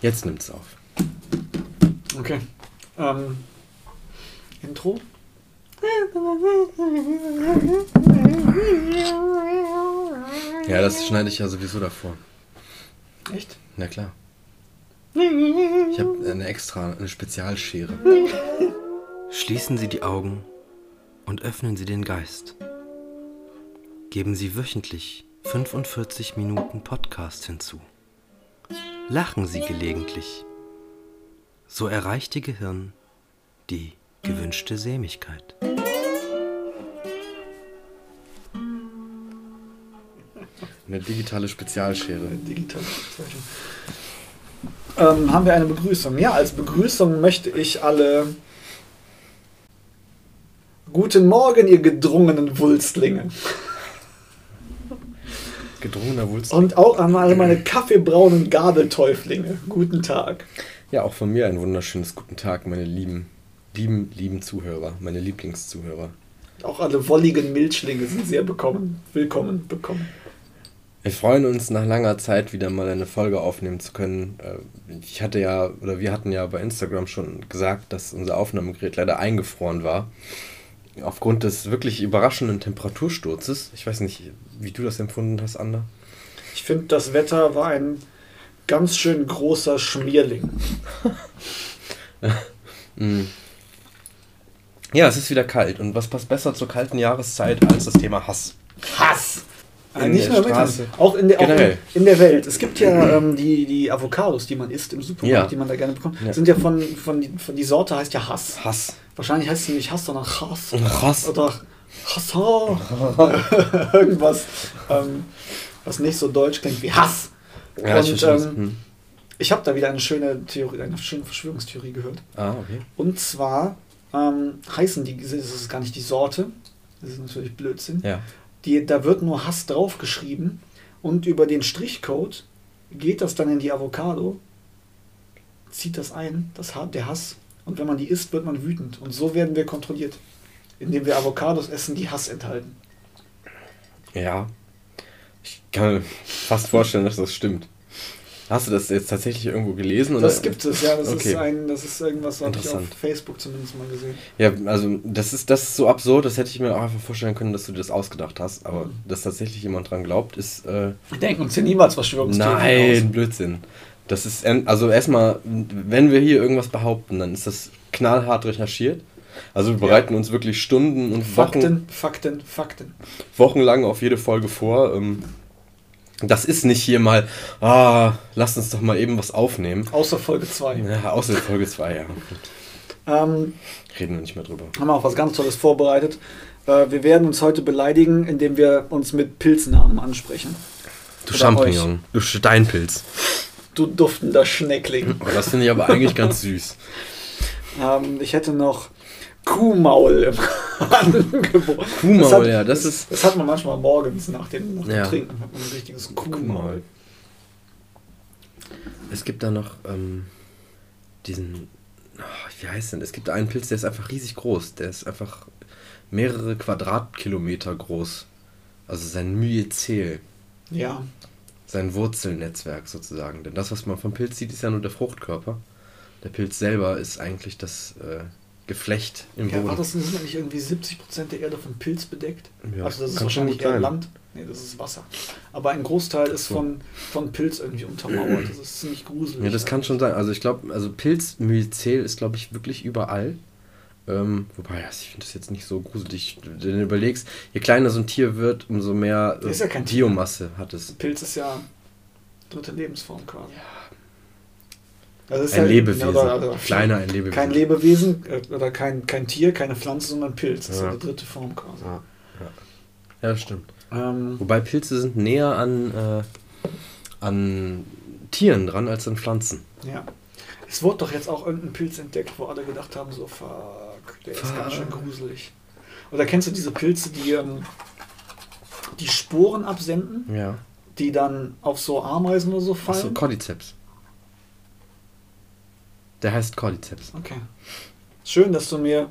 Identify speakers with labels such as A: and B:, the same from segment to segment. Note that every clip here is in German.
A: Jetzt nimmt's auf.
B: Okay. Ähm, Intro?
A: Ja, das schneide ich ja sowieso davor.
B: Echt?
A: Na klar. Ich habe eine extra, eine Spezialschere. Schließen Sie die Augen und öffnen Sie den Geist. Geben Sie wöchentlich 45 Minuten Podcast hinzu. Lachen Sie gelegentlich. So erreicht Ihr Gehirn die gewünschte Sämigkeit. Eine digitale Spezialschere.
B: Digitale Bezeichnung. Ähm, haben wir eine Begrüßung? Ja, als Begrüßung möchte ich alle Guten Morgen, ihr gedrungenen Wulstlinge.
A: Gedrungener Wulst.
B: Und auch an alle meine kaffeebraunen Gabeltäuflinge. Guten Tag.
A: Ja, auch von mir ein wunderschönes guten Tag, meine lieben, lieben, lieben Zuhörer, meine Lieblingszuhörer.
B: Auch alle wolligen Milchlinge sind sehr bekommen. Willkommen bekommen.
A: Wir freuen uns nach langer Zeit wieder mal eine Folge aufnehmen zu können. Äh, Ich hatte ja, oder wir hatten ja bei Instagram schon gesagt, dass unser Aufnahmegerät leider eingefroren war. Aufgrund des wirklich überraschenden Temperatursturzes. Ich weiß nicht, wie du das empfunden hast, Ander.
B: Ich finde, das Wetter war ein ganz schön großer Schmierling.
A: Ja, es ist wieder kalt. Und was passt besser zur kalten Jahreszeit als das Thema Hass?
B: Hass!
A: In
B: Äh, nicht nur mit
A: Straße.
B: Auch in der, auch in, in der Welt. Es gibt ja ähm, die, die Avocados, die man isst im Supermarkt,
A: Ja.
B: die man da gerne bekommt.
A: Ja.
B: Sind ja von, von, die, von die Sorte heißt ja Hass.
A: Hass.
B: Wahrscheinlich heißt sie nicht Hass, sondern Hass.
A: Hass.
B: Oder Hass. Irgendwas, ähm, was nicht so deutsch klingt wie Hass.
A: Ja, ich
B: Und, ähm,
A: Hm.
B: Ich habe da wieder eine schöne Theorie, eine schöne Verschwörungstheorie gehört.
A: Ah, okay.
B: Und zwar ähm, heißen die, das ist gar nicht die Sorte, das ist natürlich Blödsinn.
A: Ja.
B: Die, da wird nur Hass draufgeschrieben und über den Strichcode geht das dann in die Avocado, zieht das ein, das, der Hass. Und wenn man die isst, wird man wütend. Und so werden wir kontrolliert, indem wir Avocados essen, die Hass enthalten.
A: Ja. Ich kann mir fast vorstellen, dass das stimmt. Hast du das jetzt tatsächlich irgendwo gelesen? Oder?
B: Das gibt es, ja. Das,
A: Okay.
B: ist, ein, das ist irgendwas, habe ich auf. Facebook zumindest mal gesehen.
A: Ja, also das ist, das ist so absurd, das hätte ich mir auch einfach vorstellen können, dass du das ausgedacht hast. Aber
B: Mhm.
A: dass tatsächlich jemand dran glaubt, ist. Äh,
B: Wir denken uns hier niemals Verschwörungstheorien
A: nein, Blödsinn. Das ist. Also erstmal, wenn wir hier irgendwas behaupten, dann ist das knallhart recherchiert. Also wir
B: Ja.
A: bereiten uns wirklich Stunden und
B: aus.
A: Wochen,
B: Fakten, Fakten, Fakten.
A: wochenlang auf jede Folge vor. Ähm, das ist nicht hier mal, ah, lass uns doch mal eben was aufnehmen.
B: Außer Folge 2.
A: Ja, außer Folge 2, ja.
B: Ähm,
A: Reden wir nicht mehr drüber.
B: haben wir auch was ganz Tolles vorbereitet. Äh, wir werden uns heute beleidigen, indem wir uns mit Pilznamen ansprechen.
A: Du
B: Oder
A: Champignon, du Steinpilz.
B: Du duftender Schneckling.
A: Oh, das finde ich aber eigentlich ganz süß.
B: ähm, ich hätte noch Kuhmaul im Angebot.
A: Kuhmaul,
B: hat,
A: ja, das ist-
B: Das hat man manchmal morgens nach dem, nach dem
A: Ja.
B: Trinken. Hat man ein richtiges Kuhmaul.
A: Kuhmaul. Es gibt da noch ähm, diesen, oh, wie heißt denn? Es gibt da einen Pilz, der ist einfach riesig groß. Der ist einfach mehrere Quadratkilometer groß. Also sein Myzel,
B: Ja.
A: sein Wurzelnetzwerk sozusagen. Denn das, was man vom Pilz sieht, ist ja nur der Fruchtkörper. Der Pilz selber ist eigentlich das äh, Geflecht im
B: ja, war
A: Boden.
B: das sind nicht irgendwie 70% der Erde von Pilz bedeckt?
A: Ja,
B: also das ist wahrscheinlich eher. Land. Nee, das ist Wasser. Aber ein Großteil ist
A: so.
B: von, von Pilz irgendwie untermauert. Das ist ziemlich gruselig.
A: Ja, das kann schon sein. Also ich glaube, also Pilzmyzel ist, glaube ich, wirklich überall. Ähm, wobei, also ich finde das jetzt nicht so gruselig. Wenn du überlegst, je kleiner so ein Tier wird, umso mehr äh,
B: Ist ja.
A: Biomasse hat es.
B: Pilz ist ja dritte Lebensform quasi. Ist
A: Ein
B: ja-
A: Lebewesen.
B: oder- oder-
A: Kleiner ein Lebewesen.
B: Kein Lebewesen äh, oder kein, kein Tier, keine Pflanze, sondern Pilz. Das ist
A: Ja.
B: ja die dritte Form quasi.
A: Ja, ja. ja stimmt.
B: Ähm,
A: Wobei Pilze sind näher an, äh, an Tieren dran als an Pflanzen.
B: ja. Es wurde doch jetzt auch irgendein Pilz entdeckt, wo alle gedacht haben, so fuck, der ist
A: Fuck.
B: ganz schön gruselig. Oder kennst du diese Pilze, die ähm, die Sporen absenden,
A: Ja.
B: die dann auf so Ameisen oder so fallen?
A: Cordyceps. Der heißt Cordyceps.
B: Okay. Schön, dass du mir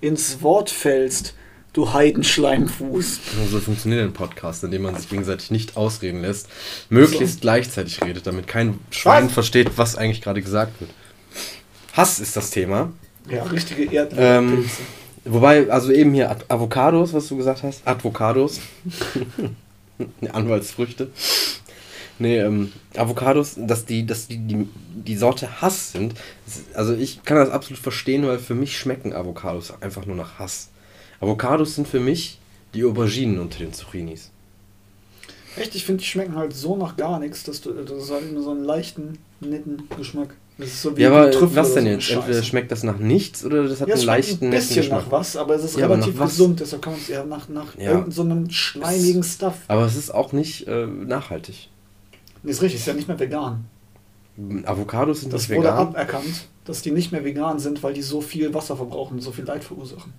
B: ins Wort fällst, Du Heidenschleimfuß.
A: So funktioniert ein Podcast, in dem man sich gegenseitig nicht ausreden lässt, möglichst so. gleichzeitig redet, damit kein Schwein was? versteht, was eigentlich gerade gesagt wird. Hass ist das Thema.
B: Ja, richtige Erdpilze.
A: Ähm, wobei, also eben hier Avocados, was du gesagt hast, Advocados. Anwaltsfrüchte. Nee, ähm, Avocados, dass die, dass die, die, die Sorte Hass sind. Also ich kann das absolut verstehen, weil für mich schmecken Avocados einfach nur nach Hass. Avocados sind für mich die Auberginen unter den Zucchinis.
B: Echt, ich finde, die schmecken halt so nach gar nichts, dass du das hat nur so einen leichten, netten Geschmack. Das ist so
A: wie ja, aber was denn jetzt? Entweder schmeckt das nach nichts oder das hat ja, einen leichten,
B: ein bisschen Geschmack. nach was, aber es ist ja, relativ gesund, deshalb kann man es ja nach, nach ja. irgendeinem so schleimigen Stuff.
A: Aber es ist auch nicht äh, nachhaltig.
B: Nee, ist richtig, ist ja nicht mehr vegan.
A: Avocados sind
B: das vegan. Das wurde aberkannt, dass die nicht mehr vegan sind, weil die so viel Wasser verbrauchen und so viel Leid verursachen.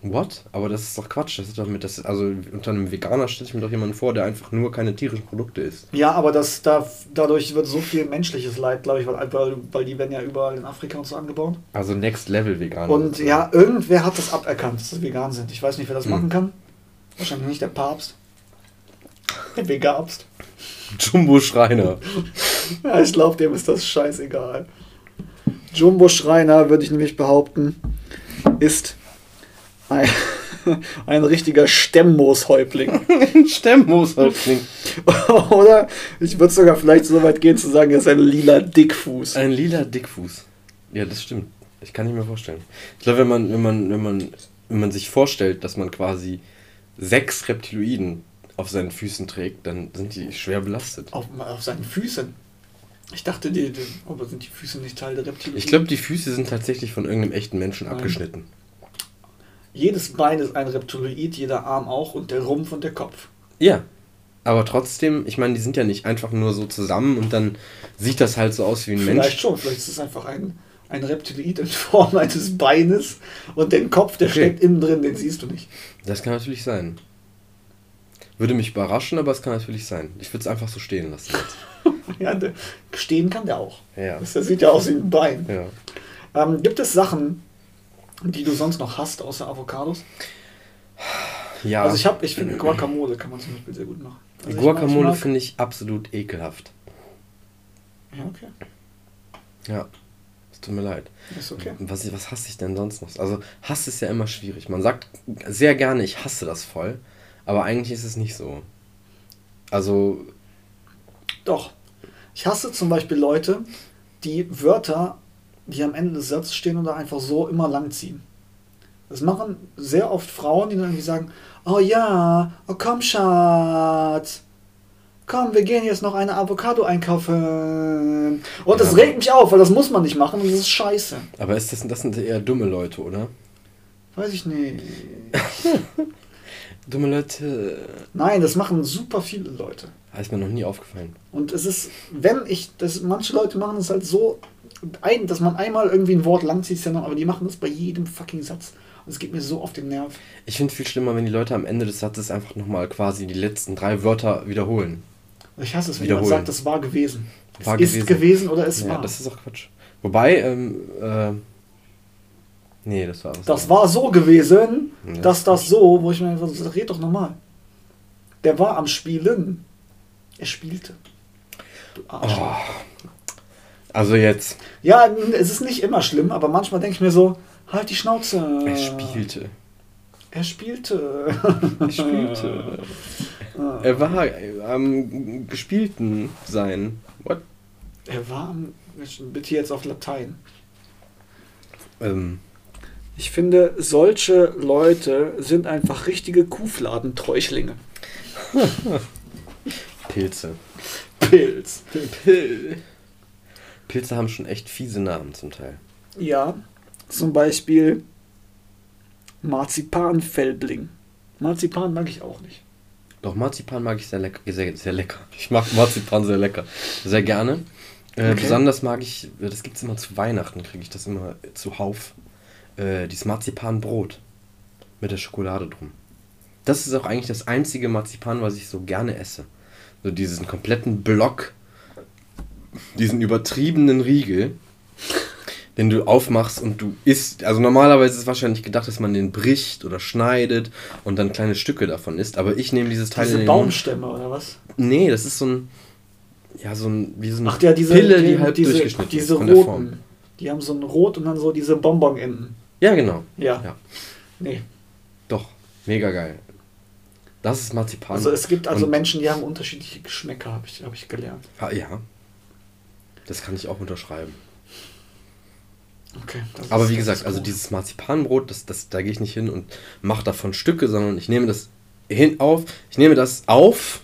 A: What? Aber das ist doch Quatsch. Das ist doch mit, das, also unter einem Veganer stelle ich mir doch jemanden vor, der einfach nur keine tierischen Produkte isst.
B: Ja, aber das, da, dadurch wird so viel menschliches Leid, glaube ich, weil, weil, die werden ja überall in Afrika und so angebaut.
A: Also Next Level Veganer.
B: Und ja, irgendwer hat das aberkannt, dass sie vegan sind. Ich weiß nicht, wer das hm. machen kann. Wahrscheinlich nicht der Papst. Der Vegabst.
A: Jumbo Schreiner.
B: ja, ich glaube, dem ist das scheißegal. Jumbo Schreiner, würde ich nämlich behaupten, ist ein, ein richtiger Stemmmooshäuptling.
A: Stemmmooshäuptling.
B: Oder ich würde sogar vielleicht so weit gehen zu sagen, er ist ein lila Dickfuß.
A: Ein lila Dickfuß. Ja, das stimmt. Ich kann nicht mir vorstellen. Ich glaube, wenn man, wenn man, wenn man, wenn man sich vorstellt, dass man quasi sechs Reptiloiden auf seinen Füßen trägt, dann sind die schwer belastet.
B: Auf, auf seinen Füßen? Ich dachte, die, die, aber sind die Füße nicht Teil der Reptiloiden?
A: Ich glaube, die Füße sind tatsächlich von irgendeinem echten Menschen Nein. abgeschnitten.
B: Jedes Bein ist ein Reptiloid, jeder Arm auch und der Rumpf und der Kopf.
A: Ja. Aber trotzdem, ich meine, die sind ja nicht einfach nur so zusammen und dann sieht das halt so aus wie ein
B: vielleicht
A: Mensch.
B: Vielleicht schon, vielleicht ist es einfach ein, ein Reptiloid in Form eines Beines und den Kopf, der okay. steckt innen drin, den siehst du nicht.
A: Das kann natürlich sein. Würde mich überraschen, aber es kann natürlich sein. Ich würde es einfach so stehen lassen.
B: ja, stehen kann der auch. Ja. Das sieht ja aus wie ein Bein. Ja. Ähm, gibt es Sachen, die du sonst noch hast, außer Avocados? Ja. Also ich habe, ich finde Guacamole kann man zum Beispiel sehr gut machen. Also
A: Guacamole finde ich absolut ekelhaft.
B: Ja, okay.
A: Ja. Es tut mir leid.
B: Ist okay.
A: Was, was hasse ich denn sonst noch? Also Hass ist ja immer schwierig. Man sagt sehr gerne, ich hasse das voll, aber eigentlich ist es nicht so. Also.
B: Doch. Ich hasse zum Beispiel Leute, die Wörter die am Ende des Satzes stehen oder einfach so immer lang ziehen. Das machen sehr oft Frauen, die dann irgendwie sagen, oh ja, oh komm Schatz, komm, wir gehen jetzt noch eine Avocado einkaufen. Und das regt mich auf, weil das muss man nicht machen und das ist scheiße.
A: Aber ist das, das sind eher dumme Leute, oder?
B: Weiß ich nicht.
A: dumme Leute.
B: Nein, das machen super viele Leute.
A: ist mir noch nie aufgefallen.
B: Und es ist, wenn ich, das, manche Leute machen es halt so ein, dass man einmal irgendwie ein Wort lang zieht, ist ja noch, aber die machen das bei jedem fucking Satz. Und es geht mir so auf den Nerv.
A: Ich finde es viel schlimmer, wenn die Leute am Ende des Satzes einfach nochmal quasi die letzten drei Wörter wiederholen.
B: Ich hasse es, wenn jemand sagt, das war gewesen. War es gewesen. ist gewesen oder es ja, war.
A: Das ist auch Quatsch. Wobei, ähm, äh, nee, das war
B: das. Das war so gewesen, ja, dass das so, wo ich mir einfach so, red doch nochmal. Der war am Spielen. Er spielte.
A: Du Arsch. Oh. Also jetzt.
B: Ja, es ist nicht immer schlimm, aber manchmal denke ich mir so, halt die Schnauze.
A: Er spielte.
B: Er spielte.
A: Er spielte. Er war am gespielten sein. What?
B: Er war am. Bitte jetzt auf Latein.
A: Ähm.
B: Ich finde, solche Leute sind einfach richtige Kuhfladenträuchlinge.
A: Pilze.
B: Pilz.
A: Pilz. Pilze haben schon echt fiese Namen zum Teil.
B: Ja, zum Beispiel Marzipanfelbling. Marzipan mag ich auch nicht.
A: Doch, Marzipan mag ich sehr lecker. Sehr, sehr lecker. Ich mag Marzipan sehr lecker. Sehr gerne. Äh, okay. Besonders mag ich, das gibt es immer zu Weihnachten, kriege ich das immer zuhauf. Äh, dieses Marzipanbrot mit der Schokolade drum. Das ist auch eigentlich das einzige Marzipan, was ich so gerne esse. So diesen kompletten Block diesen übertriebenen Riegel, den du aufmachst und du isst. Also normalerweise ist es wahrscheinlich gedacht, dass man den bricht oder schneidet und dann kleine Stücke davon isst. Aber ich nehme dieses Teil
B: Diese
A: in den
B: Baumstämme oder was?
A: Mund. Nee, das ist so ein. Ja, so ein. Wie so eine
B: Ach ja, diese,
A: Pille, die
B: die-
A: halb
B: diese,
A: durchgeschnitten
B: diese
A: ist von der Form.
B: roten. Die haben so ein Rot und dann so diese Bonbon-Enden.
A: Ja, genau.
B: Ja.
A: Ja.
B: Nee.
A: Doch. Mega geil. Das ist Marzipan.
B: Also es gibt also
A: Und-
B: Menschen, die haben unterschiedliche Geschmäcker, habe ich, hab ich gelernt.
A: Ja. Das kann ich auch unterschreiben.
B: Okay. das
A: Aber wie gesagt, also dieses Marzipanbrot, das, das, da gehe ich nicht hin und mache davon Stücke, sondern ich nehme das hin auf, ich nehme das auf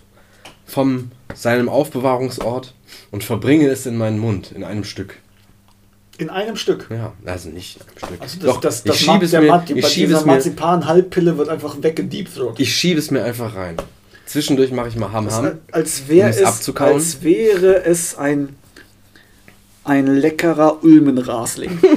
A: vom seinem Aufbewahrungsort und verbringe es in meinen Mund in einem Stück.
B: In einem Stück.
A: Ja, also nicht in einem Stück.
B: Also das,
A: Doch,
B: das,
A: ich
B: das
A: schiebe es
B: der
A: mir,
B: Marzi-
A: ich
B: bei
A: schiebe
B: dieser
A: es mir,
B: Marzipan-Halbpille wird einfach weggedeepthroat.
A: ich schiebe es mir einfach rein. Zwischendurch mache ich mal Ham
B: Das,
A: Ham.
B: als wäre
A: um es
B: es, als wäre es ein, ein leckerer Ulmenrasling.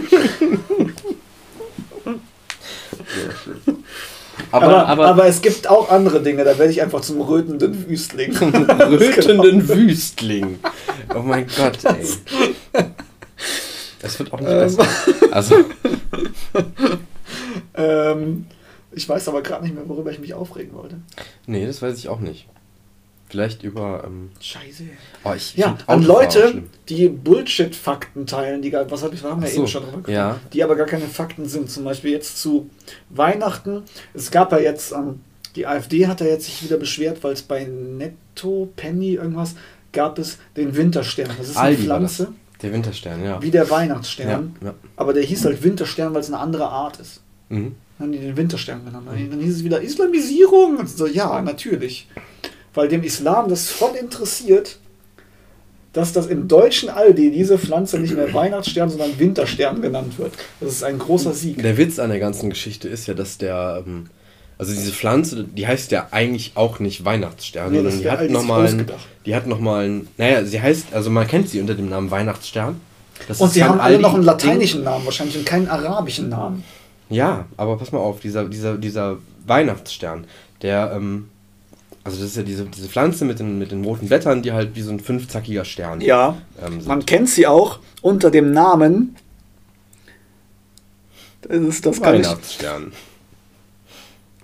B: Aber, aber, es gibt auch andere Dinge, da werde ich einfach zum rötenden Wüstling.
A: rötenden Wüstling. Oh mein Gott, ey. Das wird auch nicht
B: Ähm.
A: besser. Also,
B: ähm, ich weiß aber gerade nicht mehr, worüber ich mich aufregen wollte.
A: nee, das weiß ich auch nicht. Vielleicht über. Ähm,
B: Scheiße.
A: oh, ich
B: Ja, an Leute, die Bullshit-Fakten teilen, die was hab ich, wir haben ja
A: Ach so,
B: eben schon drüber gesprochen,
A: ja.
B: die aber gar keine Fakten sind. Zum Beispiel jetzt zu Weihnachten. Es gab ja jetzt, ähm, die AfD hat ja jetzt sich wieder beschwert, weil es bei Netto, Penny, irgendwas, gab es den Winterstern. Das ist eine
A: Aldi das.
B: Pflanze,
A: Der Winterstern, ja.
B: wie der Weihnachtsstern.
A: Ja, ja.
B: Aber der hieß halt Winterstern, weil es eine andere Art ist.
A: Mhm.
B: Dann haben die den Winterstern genannt. Dann hieß es wieder Islamisierung. Und so, ja, natürlich. Weil dem Islam das voll interessiert, dass das im deutschen Aldi diese Pflanze nicht mehr Weihnachtsstern, sondern Winterstern genannt wird. Das ist ein großer Sieg.
A: Der Witz an der ganzen Geschichte ist ja, dass der. Ähm, also diese Pflanze, die heißt ja eigentlich auch nicht Weihnachtsstern,
B: Nee,
A: sondern die hat nochmal einen, die hat noch mal einen, naja, sie heißt, also man kennt sie unter dem Namen Weihnachtsstern. Das
B: Und sie haben alle noch einen lateinischen Namen wahrscheinlich und keinen arabischen Namen.
A: Ja, aber pass mal auf, dieser, dieser, dieser Weihnachtsstern, der, ähm, also das ist ja diese, diese Pflanze mit den, mit den roten Blättern, die halt wie so ein fünfzackiger Stern
B: Ja,
A: ähm,
B: man kennt sie auch unter dem Namen. Das ist das gar nicht.
A: Weihnachtsstern.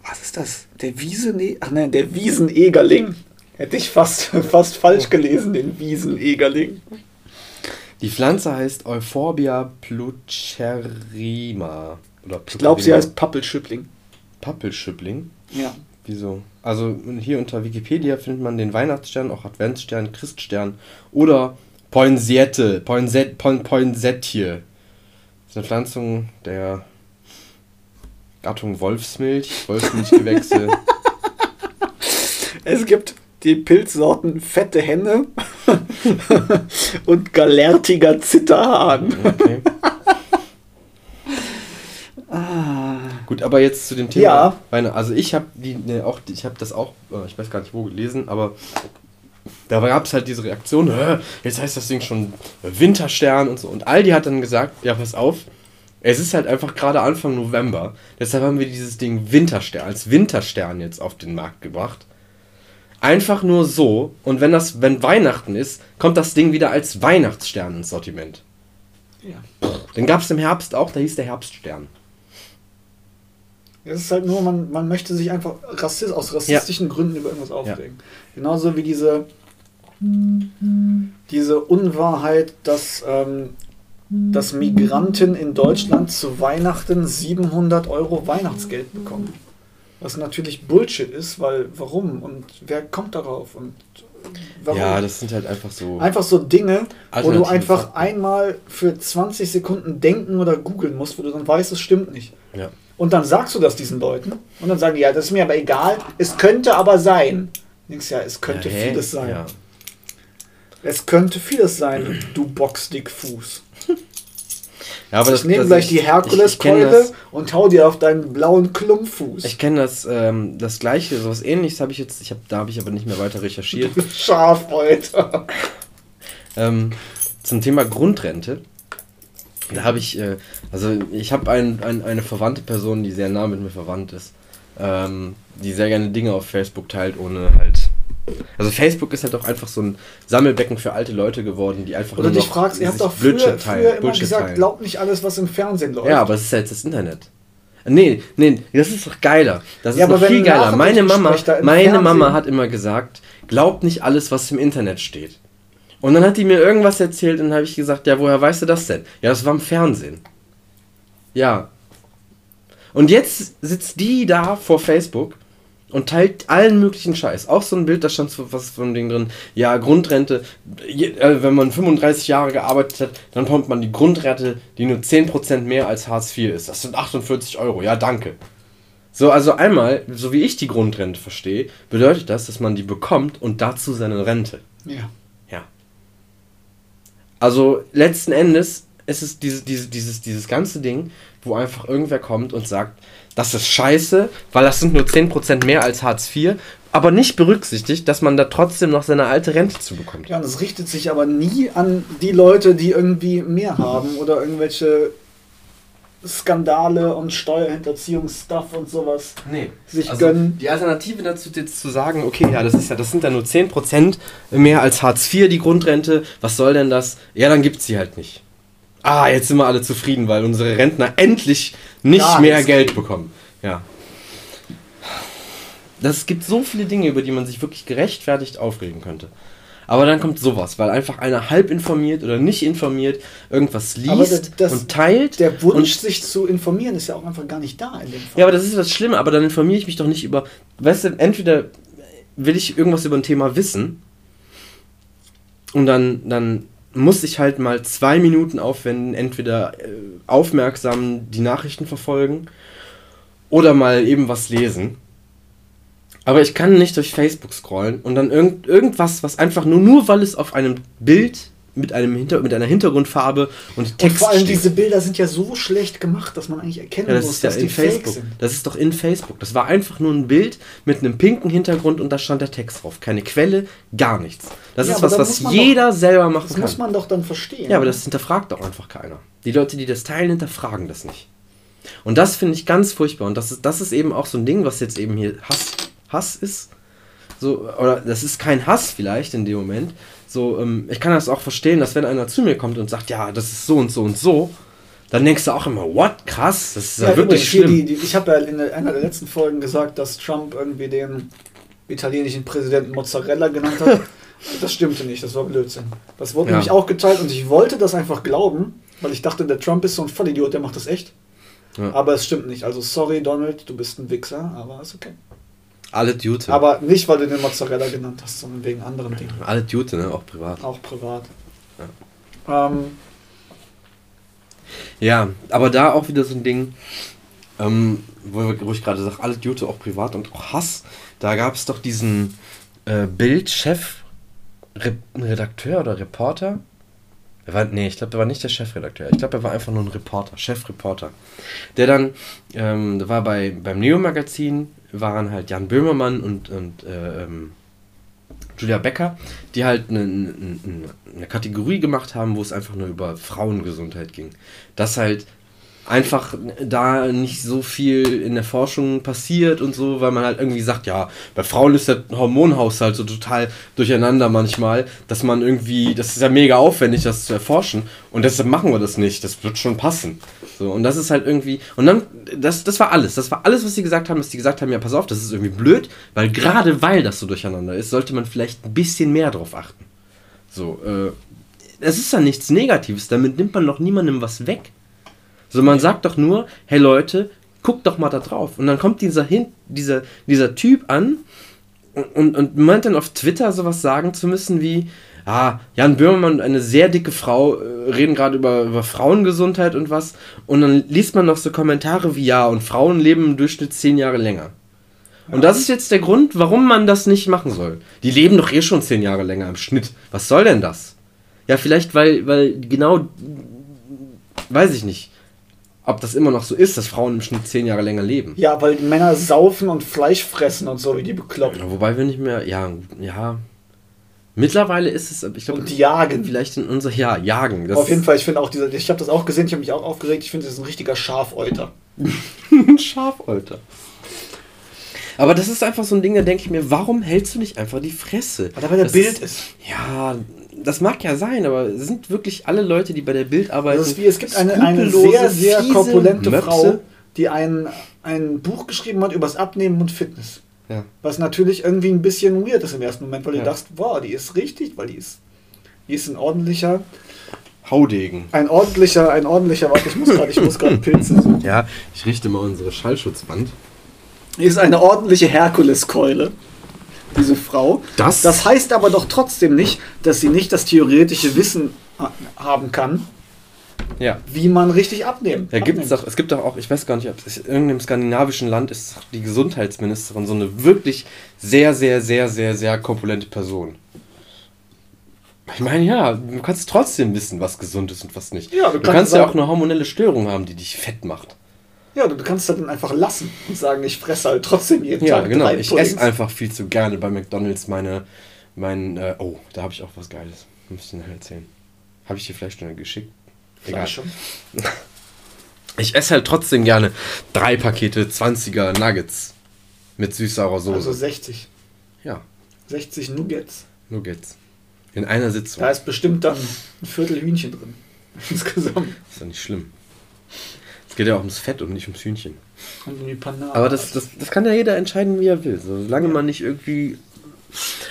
B: Was ist das? Der Wiesen... Ach nein, der Wiesenegerling. Hätte ich fast, fast falsch gelesen, den Wiesenegerling.
A: Die Pflanze heißt Euphorbia plucerrima. Oder
B: Ich glaube, sie heißt Pappelschüppling.
A: Pappelschüppling.
B: Ja.
A: Wieso? Also hier unter Wikipedia findet man den Weihnachtsstern, auch Adventsstern, Christstern oder Poinsettie. Poinset, Poin, Poinsettie. Das ist eine Pflanzung der Gattung Wolfsmilch, Wolfsmilchgewächse.
B: Es gibt die Pilzsorten Fette Henne und Galertiger Zitterhahn.
A: Okay.
B: Ah.
A: Gut, aber jetzt zu dem Thema.
B: Ja.
A: Weihnachten. Also ich habe die ne, auch, ich habe das auch, äh, ich weiß gar nicht wo gelesen, aber da gab es halt diese Reaktion, "Hä, jetzt heißt das Ding schon Winterstern und so. Und Aldi hat dann gesagt, ja pass auf, es ist halt einfach gerade Anfang November, deshalb haben wir dieses Ding Winterstern als Winterstern jetzt auf den Markt gebracht. Einfach nur so und wenn das, wenn Weihnachten ist, kommt das Ding wieder als Weihnachtsstern ins Sortiment.
B: Ja.
A: Den gab es im Herbst auch, da hieß der Herbststern.
B: Es ist halt nur, man, man möchte sich einfach Rassist, aus rassistischen Gründen über irgendwas aufregen. Genauso wie diese, diese Unwahrheit, dass, ähm, dass Migranten in Deutschland zu Weihnachten 700 Euro Weihnachtsgeld bekommen. Was natürlich Bullshit ist, weil warum und wer kommt darauf und warum?
A: Ja, das sind halt einfach so.
B: Einfach so Dinge, wo du einfach
A: Fakten.
B: einmal für 20 Sekunden denken oder googeln musst, wo du dann weißt, es stimmt nicht.
A: Ja.
B: Und dann sagst du das diesen Leuten und dann sagen die, ja, das ist mir aber egal, es könnte aber sein. Du denkst ja, es könnte
A: Ja,
B: vieles sein.
A: Ja.
B: Es könnte vieles sein, du Boxdickfuß.
A: Ja, aber
B: Ich nehme
A: das-
B: gleich die Herkuleskeule
A: das-
B: und hau dir auf deinen blauen Klumpfuß.
A: Ich kenne das, ähm, das gleiche, sowas ähnliches habe ich jetzt, ich hab, da habe ich aber nicht mehr weiter recherchiert.
B: Schafreuter.
A: ähm, zum Thema Grundrente. Da habe ich, äh, also ich habe ein, ein, eine verwandte Person, die sehr nah mit mir verwandt ist, ähm, die sehr gerne Dinge auf Facebook teilt, ohne halt Also Facebook ist halt auch einfach so ein Sammelbecken für alte Leute geworden, die einfach
B: Oder
A: nur
B: dich
A: noch
B: fragst, ihr habt doch früher, früher immer
A: Bullshit
B: gesagt,
A: teilen.
B: glaubt nicht alles, was im Fernsehen läuft.
A: Ja, aber es ist ja jetzt das Internet. Nee, nee, das ist doch geiler. Das ist
B: Ja, aber
A: noch viel geiler. Meine Mama, meine
B: Fernsehen-
A: Mama hat immer gesagt, glaubt nicht alles, was im Internet steht. Und dann hat die mir irgendwas erzählt und dann habe ich gesagt, ja, woher weißt du das denn? Ja, das war im Fernsehen. Ja. Und jetzt sitzt die da vor Facebook und teilt allen möglichen Scheiß. Auch so ein Bild, da stand so was von Ding drin. Ja, Grundrente. Äh, wenn man 35 Jahre gearbeitet hat, dann bekommt man die Grundrente, die nur 10% mehr als Hartz IV ist. Das sind 48 Euro. Ja, danke. So, also einmal, so wie ich die Grundrente verstehe, bedeutet das, dass man die bekommt und dazu seine Rente.
B: Ja.
A: Ja. Also letzten Endes ist es dieses, dieses, dieses, dieses ganze Ding, wo einfach irgendwer kommt und sagt, das ist scheiße, weil das sind nur 10% mehr als Hartz IV, aber nicht berücksichtigt, dass man da trotzdem noch seine alte Rente zu bekommt.
B: Ja, es richtet sich aber nie an die Leute, die irgendwie mehr haben oder irgendwelche Skandale und Steuerhinterziehungsstuff und sowas.
A: Nee.
B: Sich
A: also
B: gönnen.
A: Die Alternative dazu jetzt zu sagen, okay, ja, das ist ja, das sind ja nur 10% mehr als Hartz IV, die Grundrente, was soll denn das? Ja, dann gibt's sie halt nicht. Ah, jetzt sind wir alle zufrieden, weil unsere Rentner endlich nicht
B: Gar
A: mehr Geld bekommen. Ja. Das, es gibt so viele Dinge, über die man sich wirklich gerechtfertigt aufregen könnte. Aber dann kommt sowas, weil einfach einer halb informiert oder nicht informiert irgendwas liest
B: das- das-
A: und teilt.
B: Der Wunsch,
A: und
B: sich zu informieren, ist ja auch einfach gar nicht da in dem Fall.
A: ja, aber das ist das Schlimme, aber dann informiere ich mich doch nicht über. Weißt du, entweder will ich irgendwas über ein Thema wissen und dann, dann muss ich halt mal zwei Minuten aufwenden, entweder äh, aufmerksam die Nachrichten verfolgen oder mal eben was lesen. Aber ich kann nicht durch Facebook scrollen und dann irgend, irgendwas, was einfach nur, nur weil es auf einem Bild mit, einem Hinter, mit einer Hintergrundfarbe und
B: und
A: Text
B: vor allem diese Bilder sind ja so schlecht gemacht, dass man eigentlich erkennen
A: Ja, das
B: muss,
A: ist ja
B: dass
A: in
B: die fake
A: Facebook.
B: sind.
A: Das ist doch in Facebook. Das war einfach nur ein Bild mit einem pinken Hintergrund und da stand der Text drauf. Keine Quelle, gar nichts. Das
B: Ja,
A: ist was, was jeder selber machen
B: Das
A: kann.
B: muss man doch dann verstehen.
A: ja, aber das hinterfragt doch einfach keiner. Die Leute, die das teilen, hinterfragen das nicht. Und das finde ich ganz furchtbar. Und das ist, das ist eben auch so ein Ding, was jetzt eben hier Hass, Hass ist. So, oder das ist kein Hass vielleicht in dem Moment. So, ähm, ich kann das auch verstehen, dass wenn einer zu mir kommt und sagt, ja, das ist so und so und so, dann denkst du auch immer, what, krass, das ist ja,
B: Ja,
A: wirklich schlimm.
B: Die, die, ich habe ja in einer der letzten Folgen gesagt, dass Trump irgendwie den italienischen Präsidenten Mozzarella genannt hat. das stimmte nicht, das war Blödsinn. Das wurde
A: Ja.
B: nämlich auch geteilt und ich wollte das einfach glauben, weil ich dachte, der Trump ist so ein Vollidiot, der macht das echt.
A: Ja.
B: Aber es stimmt nicht. Also sorry, Donald, du bist ein Wichser, aber ist okay.
A: Alle Jute.
B: Aber nicht, weil du den Mozzarella genannt hast, sondern wegen anderen Dingen.
A: Alle Jute, ne? Auch privat.
B: Auch privat. Ähm,
A: Ja, aber da auch wieder so ein Ding, ähm, wo, wir- wo ich gerade sage, alle Jute auch privat und auch Hass. Da gab es doch diesen äh, Bildchef, Re Redakteur oder Reporter. Er war, nee, ich glaube, er war nicht der Chefredakteur. Ich glaube, er war einfach nur ein Reporter, Chefreporter. Der dann, ähm, der war bei, beim Neo-Magazin, waren halt Jan Böhmermann und, und äh, ähm, Julia Becker, die halt eine, eine, eine Kategorie gemacht haben, wo es einfach nur über Frauengesundheit ging. Dass halt einfach da nicht so viel in der Forschung passiert und so, weil man halt irgendwie sagt, ja, bei Frauen ist der Hormonhaushalt so total durcheinander manchmal, dass man irgendwie, das ist ja mega aufwendig, das zu erforschen und deshalb machen wir das nicht, das wird schon passen. So, und das ist halt irgendwie, und dann, das, das war alles, das war alles, was sie gesagt haben, dass die gesagt haben, ja, pass auf, das ist irgendwie blöd, weil gerade weil das so durcheinander ist, sollte man vielleicht ein bisschen mehr drauf achten. So, äh, es ist ja nichts Negatives, damit nimmt man doch niemandem was weg. So, man sagt doch nur, hey Leute, guckt doch mal da drauf. Und dann kommt dieser, hin, dieser, dieser Typ an und, und, und meint dann auf Twitter sowas sagen zu müssen wie, ah, Jan Böhmermann und eine sehr dicke Frau äh, reden gerade über, über Frauengesundheit und was. Und dann liest man noch so Kommentare wie, ja, und Frauen leben im Durchschnitt zehn Jahre länger. Und das ist jetzt der Grund, warum man das nicht machen soll. Die leben doch eh schon zehn Jahre länger im Schnitt. Was soll denn das? Ja, vielleicht, weil, weil genau, weiß ich nicht, ob das immer noch so ist, dass Frauen im Schnitt zehn Jahre länger leben.
B: ja, weil Männer saufen und Fleisch fressen und so, wie die bekloppt.
A: Wobei wir nicht mehr, ja, ja. Mittlerweile ist es, ich glaube,
B: Und jagen.
A: vielleicht in unser, ja, jagen. Das
B: Auf jeden Fall, ich finde auch dieser, ich habe das auch gesehen, ich habe mich auch aufgeregt, ich finde, das ist ein richtiger Schafeuter.
A: ein Schafeuter. Aber das ist einfach so ein Ding, da denke ich mir, warum hältst du nicht einfach die Fresse?
B: Weil da bei der
A: Das
B: Bild ist.
A: Ja, das mag ja sein, aber es sind wirklich alle Leute, die bei der Bild arbeiten.
B: Wie, es gibt eine, eine sehr, sehr korpulente
A: Möpse.
B: Frau, die ein, ein Buch geschrieben hat über das Abnehmen und Fitness.
A: Ja.
B: Was natürlich irgendwie ein bisschen weird ist im ersten Moment, weil
A: Ja.
B: du dachtest, wow, die ist richtig, weil die ist, die ist ein ordentlicher,
A: Haudegen.
B: ein ordentlicher, ein ordentlicher, warte, ich muss gerade, ich muss gerade Pilze suchen.
A: Ja, ich richte mal unsere Schallschutzwand.
B: Die ist eine ordentliche Herkuleskeule, diese Frau.
A: Das-
B: das heißt aber doch trotzdem nicht, dass sie nicht das theoretische Wissen ha- haben kann,
A: Ja.
B: wie man richtig abnehmen.
A: Da gibt's
B: abnimmt.
A: doch, es gibt doch auch, ich weiß gar nicht, ob es in irgendeinem skandinavischen Land ist die Gesundheitsministerin so eine wirklich sehr, sehr, sehr, sehr, sehr korpulente Person. Ich meine, ja, du kannst trotzdem wissen, was gesund ist und was nicht.
B: Ja,
A: du
B: du
A: kannst,
B: kannst
A: ja auch eine hormonelle Störung haben, die dich fett macht.
B: Ja, du kannst das dann einfach lassen und sagen, ich fresse halt trotzdem jeden
A: Ja,
B: Tag
A: genau.
B: drei
A: Ich
B: Puddings.
A: esse einfach viel zu gerne bei McDonalds meine, mein, äh, oh, da habe ich auch was Geiles. Muss ich dir nachher erzählen. Habe ich dir vielleicht schon geschickt? Egal.
B: Schon.
A: Ich esse halt trotzdem gerne drei Pakete 20er Nuggets mit süß-saurer Soße.
B: Also 60.
A: ja,
B: 60 Nuggets.
A: Nuggets. In einer Sitzung.
B: Da ist bestimmt dann ein Viertel Hühnchen drin. Insgesamt.
A: ist doch nicht schlimm. Es geht ja auch ums Fett und nicht ums Hühnchen.
B: Und die Panade.
A: Aber das, das, das kann ja jeder entscheiden, wie er will. Solange man nicht irgendwie.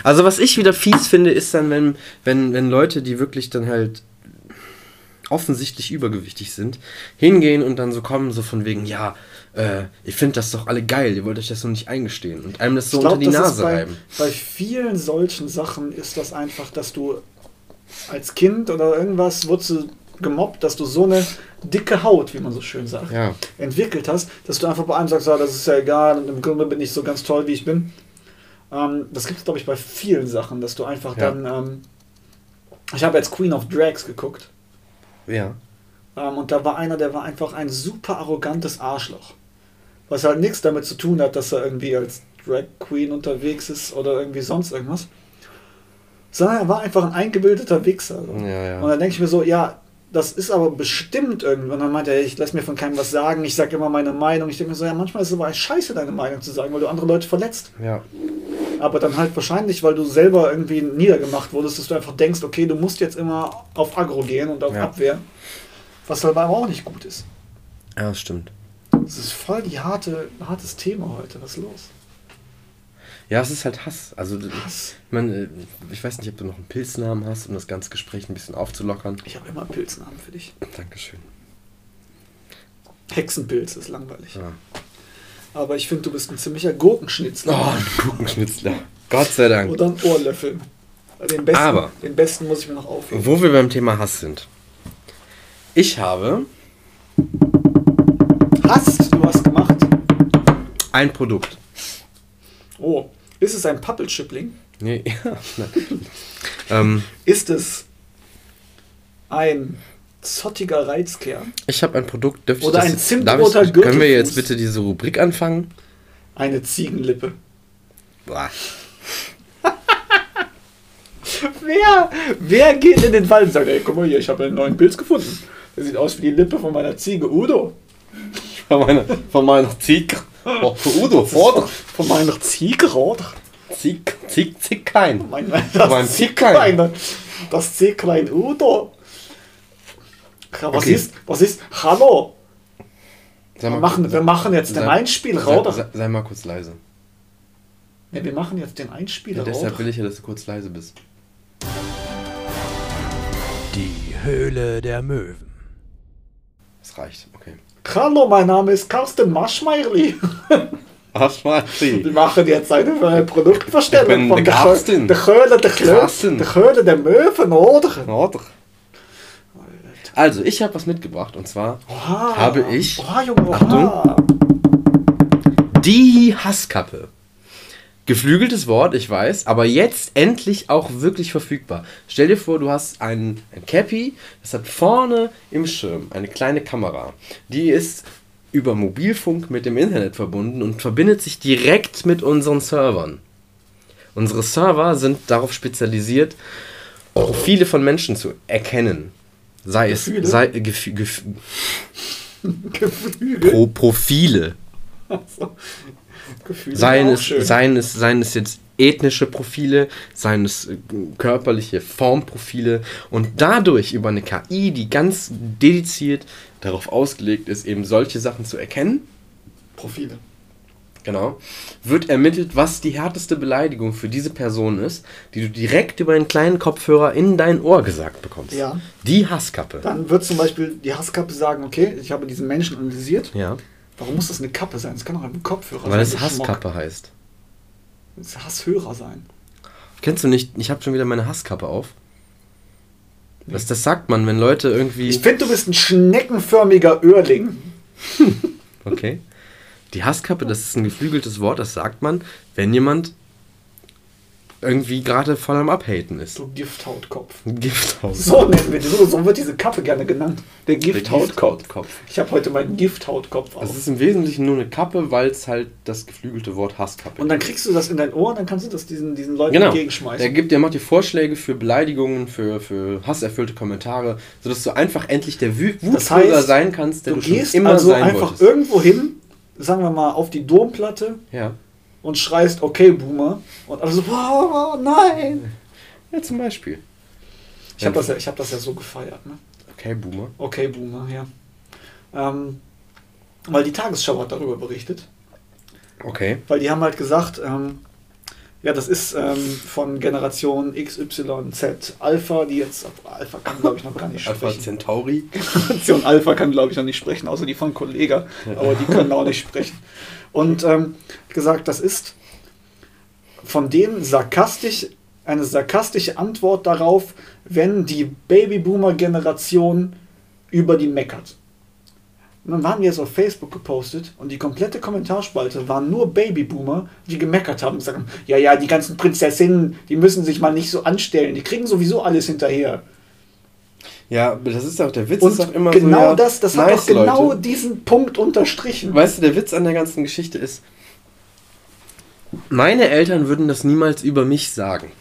A: Also was ich wieder fies finde, ist dann, wenn, wenn, wenn Leute, die wirklich dann halt offensichtlich übergewichtig sind, hingehen und dann so kommen, so von wegen, ja, äh, ihr findet das doch alle geil, ihr wollt euch das nur nicht eingestehen und einem das so
B: glaub,
A: unter die Nase
B: bei,
A: reiben.
B: Bei vielen solchen Sachen ist das einfach, dass du als Kind oder irgendwas wurdest du gemobbt, dass du so eine dicke Haut, wie man so schön sagt,
A: Ja.
B: entwickelt hast, dass du einfach bei einem sagst, ah, das ist ja egal und im Grunde bin ich so ganz toll, wie ich bin. Ähm, das gibt es, glaube ich, bei vielen Sachen, dass du einfach
A: Ja.
B: dann. Ähm, ich habe jetzt Queen of Drags geguckt.
A: Ja.
B: Ähm, und da war einer, der war einfach ein super arrogantes Arschloch. Was halt nichts damit zu tun hat, dass er irgendwie als Drag Queen unterwegs ist oder irgendwie sonst irgendwas. Sondern er war einfach ein eingebildeter Wichser. So.
A: Ja, ja.
B: Und dann denke ich mir so, ja, das ist aber bestimmt irgendwann. Dann meint er, ich lasse mir von keinem was sagen, ich sage immer meine Meinung. Ich denke mir so, ja, manchmal ist es aber scheiße, deine Meinung zu sagen, weil du andere Leute verletzt.
A: Ja.
B: Aber dann halt wahrscheinlich, weil du selber irgendwie niedergemacht wurdest, dass du einfach denkst, okay, du musst jetzt immer auf Agro gehen und auf
A: Ja.
B: Abwehr. Was halt aber auch nicht gut ist.
A: Ja, das stimmt.
B: Das ist voll die harte, hartes Thema heute. Was ist los?
A: Ja, es ist halt Hass. Also,
B: Hass.
A: ich, meine, ich weiß nicht, ob du noch einen Pilznamen hast, um das ganze Gespräch ein bisschen aufzulockern.
B: Ich habe immer Pilznamen für dich.
A: Dankeschön.
B: Hexenpilz ist langweilig.
A: Ja.
B: Aber ich finde, du bist ein ziemlicher Gurkenschnitzler.
A: Oh, ein Gurkenschnitzler. Gott sei Dank.
B: Oder ein Ohrlöffel. Den besten,
A: Aber-
B: den besten muss ich mir noch aufheben.
A: Wo wir beim Thema Hass sind. Ich habe
B: Hast du was gemacht?
A: ein Produkt.
B: Oh, ist es ein Pappelschüppling?
A: Nee, ja. ähm,
B: Ist es ein zottiger Reizkern?
A: ich habe ein Produkt. Dürfte
B: Oder
A: ich das
B: ein zimtroter
A: ich, Können wir jetzt bitte diese Rubrik anfangen?
B: Eine Ziegenlippe.
A: Boah.
B: Wer, wer geht in den Wald und sagt, ey, guck mal hier, ich habe einen neuen Pilz gefunden. Der sieht aus wie die Lippe von meiner Ziege Udo.
A: Von meiner, von meiner Zieg. Oh, Udo, Vorder.
B: Von meiner Ziege, oder?
A: Zieg, Zieg, kein.
B: Mein,
A: Mein
B: das
A: Zieglein.
B: Zieglein. Das Zieglein Udo. Ja, was
A: Okay.
B: ist, was ist, hallo,
A: Sei
B: wir machen, wir machen jetzt den Einspieler,
A: sei,
B: oder?
A: sei, sei mal kurz leise.
B: Ne, wir machen jetzt den Einspieler,
A: Ja, deshalb
B: oder?
A: will ich ja, dass du kurz leise bist.
C: Die Höhle der Möwen.
A: Das reicht, okay.
B: Hallo, mein Name ist Carsten Maschmeierli.
A: Mal
B: Wir machen jetzt eine
A: bin
B: von
A: der Carsten.
B: Der Höhle der Klö
A: Carsten.
B: der Höhle der Möwen, oder?
A: Oder? Also, ich habe was mitgebracht und zwar
B: Oha.
A: habe ich
B: Oha, Junge, oha.
A: Achtung. die Hasskappe. Geflügeltes Wort, ich weiß, aber jetzt endlich auch wirklich verfügbar. Stell dir vor, du hast ein, ein Cappy, das hat vorne im Schirm eine kleine Kamera. Die ist über Mobilfunk mit dem Internet verbunden und verbindet sich direkt mit unseren Servern. Unsere Server sind darauf spezialisiert, Profile von Menschen zu erkennen. Sei es
B: Gefühle?
A: sei, Gef Gef
B: Gefühle.
A: Pro Profile.
B: So. Gefühle
A: Seien es, seien, es, seien es jetzt ethnische Profile, seien es äh, körperliche Formprofile und dadurch über eine KI, die ganz dediziert darauf ausgelegt ist, eben solche Sachen zu erkennen,
B: Profile.
A: Genau. Wird ermittelt, was die härteste Beleidigung für diese Person ist, die du direkt über einen kleinen Kopfhörer in dein Ohr gesagt bekommst.
B: Ja.
A: Die Hasskappe.
B: Dann wird zum Beispiel die Hasskappe sagen, okay, ich habe diesen Menschen analysiert.
A: Ja.
B: Warum muss das eine Kappe sein? Es kann auch ein Kopfhörer
A: Weil es
B: sein. du Schmock.
A: Hasskappe heißt.
B: Es Hasshörer sein.
A: Kennst du nicht, ich habe schon wieder meine Hasskappe auf. Das, das sagt man, wenn Leute irgendwie.
B: Ich finde, du bist ein schneckenförmiger Öhrling.
A: Okay. Die Hasskappe, das ist ein geflügeltes Wort, das sagt man, wenn jemand irgendwie gerade voll am Abhaten ist.
B: Du Gifthautkopf.
A: Ein Gifthaus.
B: So nennen wir die. So, so wird diese Kappe gerne genannt. Der Gifthautkopf.
A: Gifthautkopf.
B: Ich habe heute meinen Gifthautkopf auf.
A: Es ist im Wesentlichen nur eine Kappe, weil es halt das geflügelte Wort Hasskappe
B: Und dann kriegst du das in dein Ohr und dann kannst du das diesen, diesen Leuten
A: Genau. Der,
B: entgegenschmeißen.
A: gibt, der macht dir Vorschläge für Beleidigungen, für, für hasserfüllte Kommentare, sodass du einfach endlich der Wü
B: Das
A: Wutbürger
B: heißt,
A: sein kannst, der
B: du
A: du, schon
B: gehst
A: immer
B: also
A: sein
B: einfach
A: wolltest.
B: irgendwo hin, sagen wir mal, auf die Domplatte
A: Ja.
B: Und schreist, okay, Boomer. Und alle so, wow, nein.
A: ja, zum Beispiel.
B: Ich habe das, ja, ich hab das ja so gefeiert, ne?
A: Okay, Boomer.
B: Okay, Boomer, ja. Ähm, weil die Tagesschau hat darüber berichtet.
A: Okay.
B: Weil die haben halt gesagt, ähm, ja, das ist ähm, von Generation XYZ Alpha, die jetzt, Alpha kann glaube ich noch gar nicht
A: Alpha
B: sprechen.
A: Centauri.
B: Generation Alpha kann glaube ich noch nicht sprechen, außer die von Kollega, aber die können auch nicht sprechen. Und ähm, gesagt, das ist von denen sarkastisch, eine sarkastische Antwort darauf, wenn die Babyboomer-Generation über die meckert. Und dann waren wir jetzt auf Facebook gepostet und die komplette Kommentarspalte waren nur Babyboomer, die gemeckert haben und gesagt haben, ja, ja, die ganzen Prinzessinnen, die müssen sich mal nicht so anstellen, die kriegen sowieso alles hinterher.
A: Ja, das ist auch, der Witz
B: Und
A: ist auch immer
B: genau
A: so. ja,
B: das, das hat
A: nice,
B: doch genau
A: Leute.
B: diesen Punkt unterstrichen.
A: Weißt du, der Witz an der ganzen Geschichte ist, meine Eltern würden das niemals über mich sagen.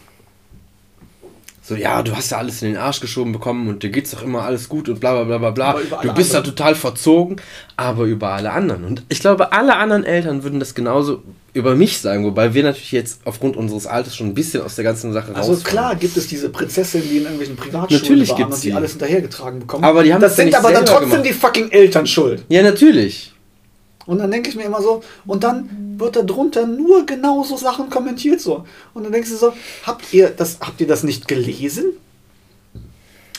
A: So, ja, du hast ja alles in den Arsch geschoben bekommen und dir geht's doch immer alles gut und bla bla bla bla bla. Du bist da
B: anderen.
A: total verzogen, aber über alle anderen. Und ich glaube, alle anderen Eltern würden das genauso über mich sagen, wobei wir natürlich jetzt aufgrund unseres Alters schon ein bisschen aus der ganzen Sache
B: Also
A: rausfallen.
B: klar gibt es diese Prinzessinnen, die in irgendwelchen Privatschulen
A: Natürlich
B: waren und die alles hinterhergetragen bekommen.
A: Aber die haben
B: das
A: das
B: sind aber dann trotzdem
A: gemacht.
B: die fucking Eltern schuld.
A: Ja, natürlich.
B: Und dann denke ich mir immer so, und dann wird da drunter nur genau so Sachen kommentiert so. Und dann denkst du so, habt ihr das, habt ihr das nicht gelesen?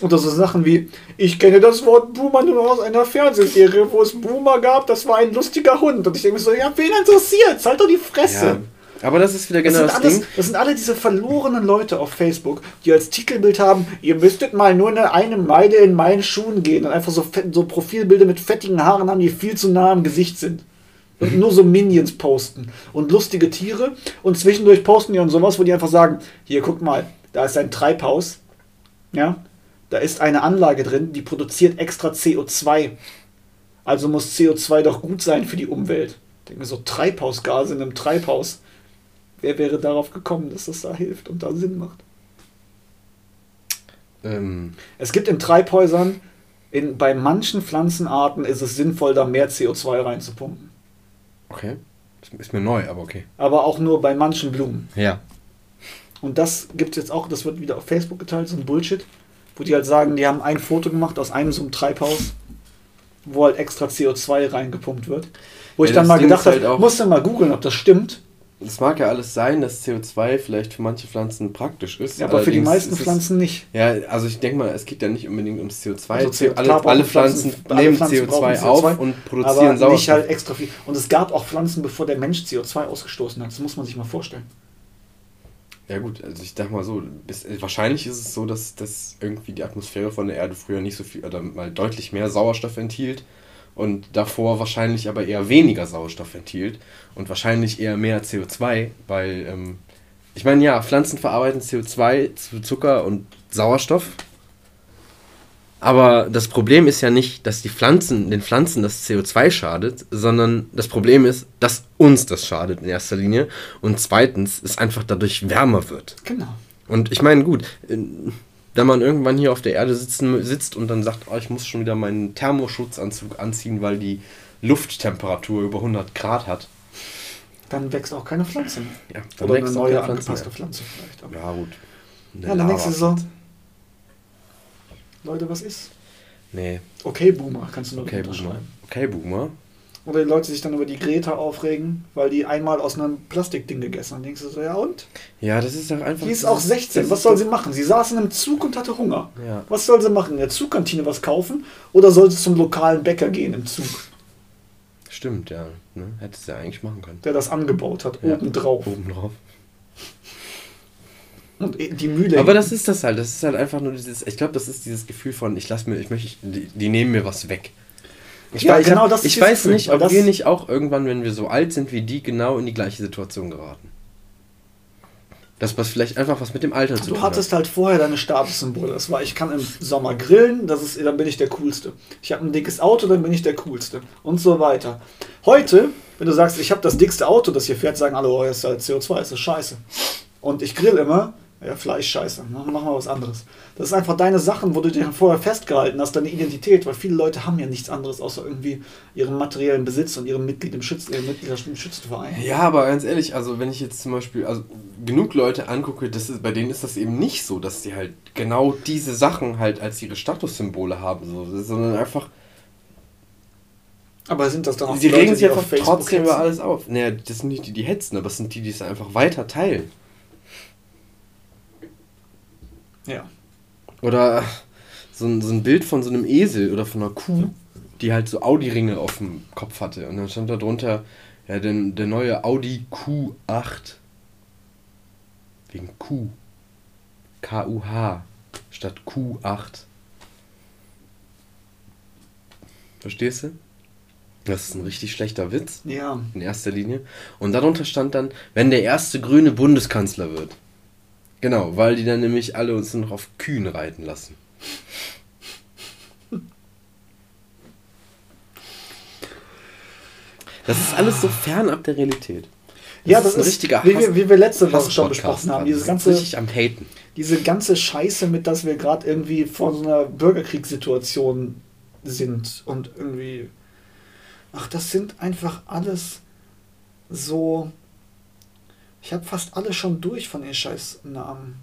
B: Oder so Sachen wie, ich kenne das Wort Boomer nur aus einer Fernsehserie, wo es Boomer gab, das war ein lustiger Hund. Und ich denke mir so, ja, wen interessiert? Halt doch die Fresse.
A: Ja. Aber das ist wieder
B: Das
A: genau
B: sind,
A: das,
B: alles,
A: Ding.
B: das sind alle diese verlorenen Leute auf Facebook, die als Titelbild haben, ihr müsstet mal nur eine, eine Meile in meinen Schuhen gehen und einfach so, fett, so Profilbilder mit fettigen Haaren haben, die viel zu nah am Gesicht sind. Und nur so Minions posten und lustige Tiere und zwischendurch posten die und sowas, wo die einfach sagen, hier guck mal, da ist ein Treibhaus, ja, da ist eine Anlage drin, die produziert extra CO2. Also muss CO2 doch gut sein für die Umwelt. Ich denke mir so, Treibhausgase in einem Treibhaus. Wer wäre darauf gekommen, dass das da hilft und da Sinn macht?
A: Ähm,
B: Es gibt in Treibhäusern, in, bei manchen Pflanzenarten ist es sinnvoll, da mehr CO2 reinzupumpen.
A: okay. Ist- Ist mir neu, aber okay.
B: Aber auch nur bei manchen Blumen.
A: Ja.
B: Und das gibt es jetzt auch, das wird wieder auf Facebook geteilt, so ein Bullshit, wo die halt sagen, die haben ein Foto gemacht aus einem so einem Treibhaus, wo halt extra CO2 reingepumpt wird. Wo ich
A: Ja,
B: dann
A: das
B: mal
A: Ding
B: gedacht
A: halt
B: habe,
A: auch-
B: musst du mal googeln, ob das stimmt.
A: Es mag ja alles sein, dass CO2 vielleicht für manche Pflanzen praktisch ist.
B: Ja, aber für die meisten
A: es-
B: Pflanzen nicht.
A: Ja, also ich denke mal, es geht ja nicht unbedingt ums CO2.
B: Also
A: CO
B: klar
A: alle,
B: brauchen
A: alle Pflanzen,
B: alle
A: nehmen
B: Pflanzen brauchen
A: CO2, auf und produzieren
B: aber
A: Sauerstoff.
B: nicht halt extra viel. Und es gab auch Pflanzen, bevor der Mensch CO2 ausgestoßen hat. Das muss man sich mal vorstellen.
A: Ja gut, also ich dachte mal so, bis, wahrscheinlich ist es so, dass, dass irgendwie die Atmosphäre von der Erde früher nicht so viel oder mal deutlich mehr Sauerstoff enthielt und davor wahrscheinlich aber eher weniger Sauerstoff enthielt und wahrscheinlich eher mehr CO2, weil ähm, ich meine ja, Pflanzen verarbeiten CO2 zu Zucker und Sauerstoff. Aber das Problem ist ja nicht, dass die Pflanzen, den Pflanzen das CO2 schadet, sondern das Problem ist, dass uns das schadet in erster Linie. Und zweitens, es einfach dadurch wärmer wird.
B: Genau.
A: Und ich meine, gut, wenn man irgendwann hier auf der Erde sitzen, sitzt und dann sagt, oh, ich muss schon wieder meinen Thermoschutzanzug anziehen, weil die Lufttemperatur über 100 Grad hat.
B: dann wächst auch keine Pflanze mehr.
A: Ja, dann
B: Oder eine
A: wächst auch
B: neue
A: keine Pflanze
B: angepasste
A: mehr.
B: Pflanze vielleicht. Aber
A: Ja, gut. Eine
B: Ja, dann so,
A: Lavapflanze.
B: Leute, was ist?
A: Nee,
B: Okay, Boomer, kannst du noch
A: okay, Boomer. Okay, Boomer.
B: Oder die Leute sich dann über die Greta aufregen, weil die einmal aus einem Plastikding gegessen haben. Denkst du so, ja und?
A: Ja, das ist doch einfach.
B: Die ist auch 16.
A: das
B: Was soll sie machen? Sie saß in einem Zug und hatte Hunger.
A: Ja.
B: Was soll sie machen? In der Zugkantine was kaufen? Oder soll sie zum lokalen Bäcker gehen im Zug,
A: Stimmt, ja. Ne? Hätte es ja eigentlich machen können.
B: der das angebaut hat,
A: Ja.
B: obendrauf.
A: Oben drauf.
B: Und eh, die Mühle.
A: Aber das ist das halt. Das ist halt einfach nur dieses. Ich glaube, das ist dieses Gefühl von, ich lass mir, ich möchte, die, die nehmen mir was weg. Ich
B: Ja,
A: weiß,
B: genau
A: Ich
B: dieses
A: weiß
B: Gefühl,
A: nicht, ob wir nicht auch irgendwann, wenn wir so alt sind wie die, genau in die gleiche Situation geraten. Das was vielleicht einfach was mit dem Alter zu tun
B: Du hattest halt vorher deine Statussymbole. Das war, ich kann im Sommer grillen, das ist, dann bin ich der Coolste. Ich habe ein dickes Auto, dann bin ich der Coolste. Und so weiter. Heute, wenn du sagst, ich habe das dickste Auto, das hier fährt, sagen alle, oh, das ist halt CO2, das ist scheiße. Und ich grill immer, ja, Fleisch scheiße, mach, mach mal was anderes. Das ist einfach deine Sachen, wo du dir vorher festgehalten hast, deine Identität, weil viele Leute haben ja nichts anderes außer irgendwie ihren materiellen Besitz und ihrem Mitglied im, Schütz, äh, Mitglied im Schützenverein.
A: Ja, aber ganz ehrlich, also wenn ich jetzt zum Beispiel also genug Leute angucke, das ist, bei denen ist das eben nicht so, dass sie halt genau diese Sachen halt als ihre Statussymbole haben, so, sondern einfach,
B: Aber sind das dann auch
A: sie
B: Leute,
A: regen sich einfach trotzdem über alles auf. Naja, das sind nicht die, die hetzen, aber es sind die, die es einfach weiter teilen.
B: Ja.
A: Oder so ein, so ein Bild von so einem Esel oder von einer Kuh, die halt so Audi-Ringe auf dem Kopf hatte. Und dann stand da drunter, ja, der, der neue Audi Q8. Wegen Q. K-U-H statt Q8. Verstehst du? Das ist ein richtig schlechter Witz
B: Ja.
A: in erster Linie. Und darunter stand dann, wenn der erste grüne Bundeskanzler wird. Genau, weil die dann nämlich alle uns noch auf Kühen reiten lassen. Das ist alles so fernab der Realität.
B: Ja, das
A: ein
B: ist,
A: richtiger
B: wie,
A: Hass-
B: wir, wie wir letzte Woche schon besprochen haben.
A: gerade.
B: Diese
A: Das ist
B: ganze,
A: richtig am Haten.
B: diese ganze Scheiße mit, dass wir gerade irgendwie vor so einer Bürgerkriegssituation sind und irgendwie. Ach, das sind einfach alles so. Ich habe fast alle schon durch von den Scheißnamen.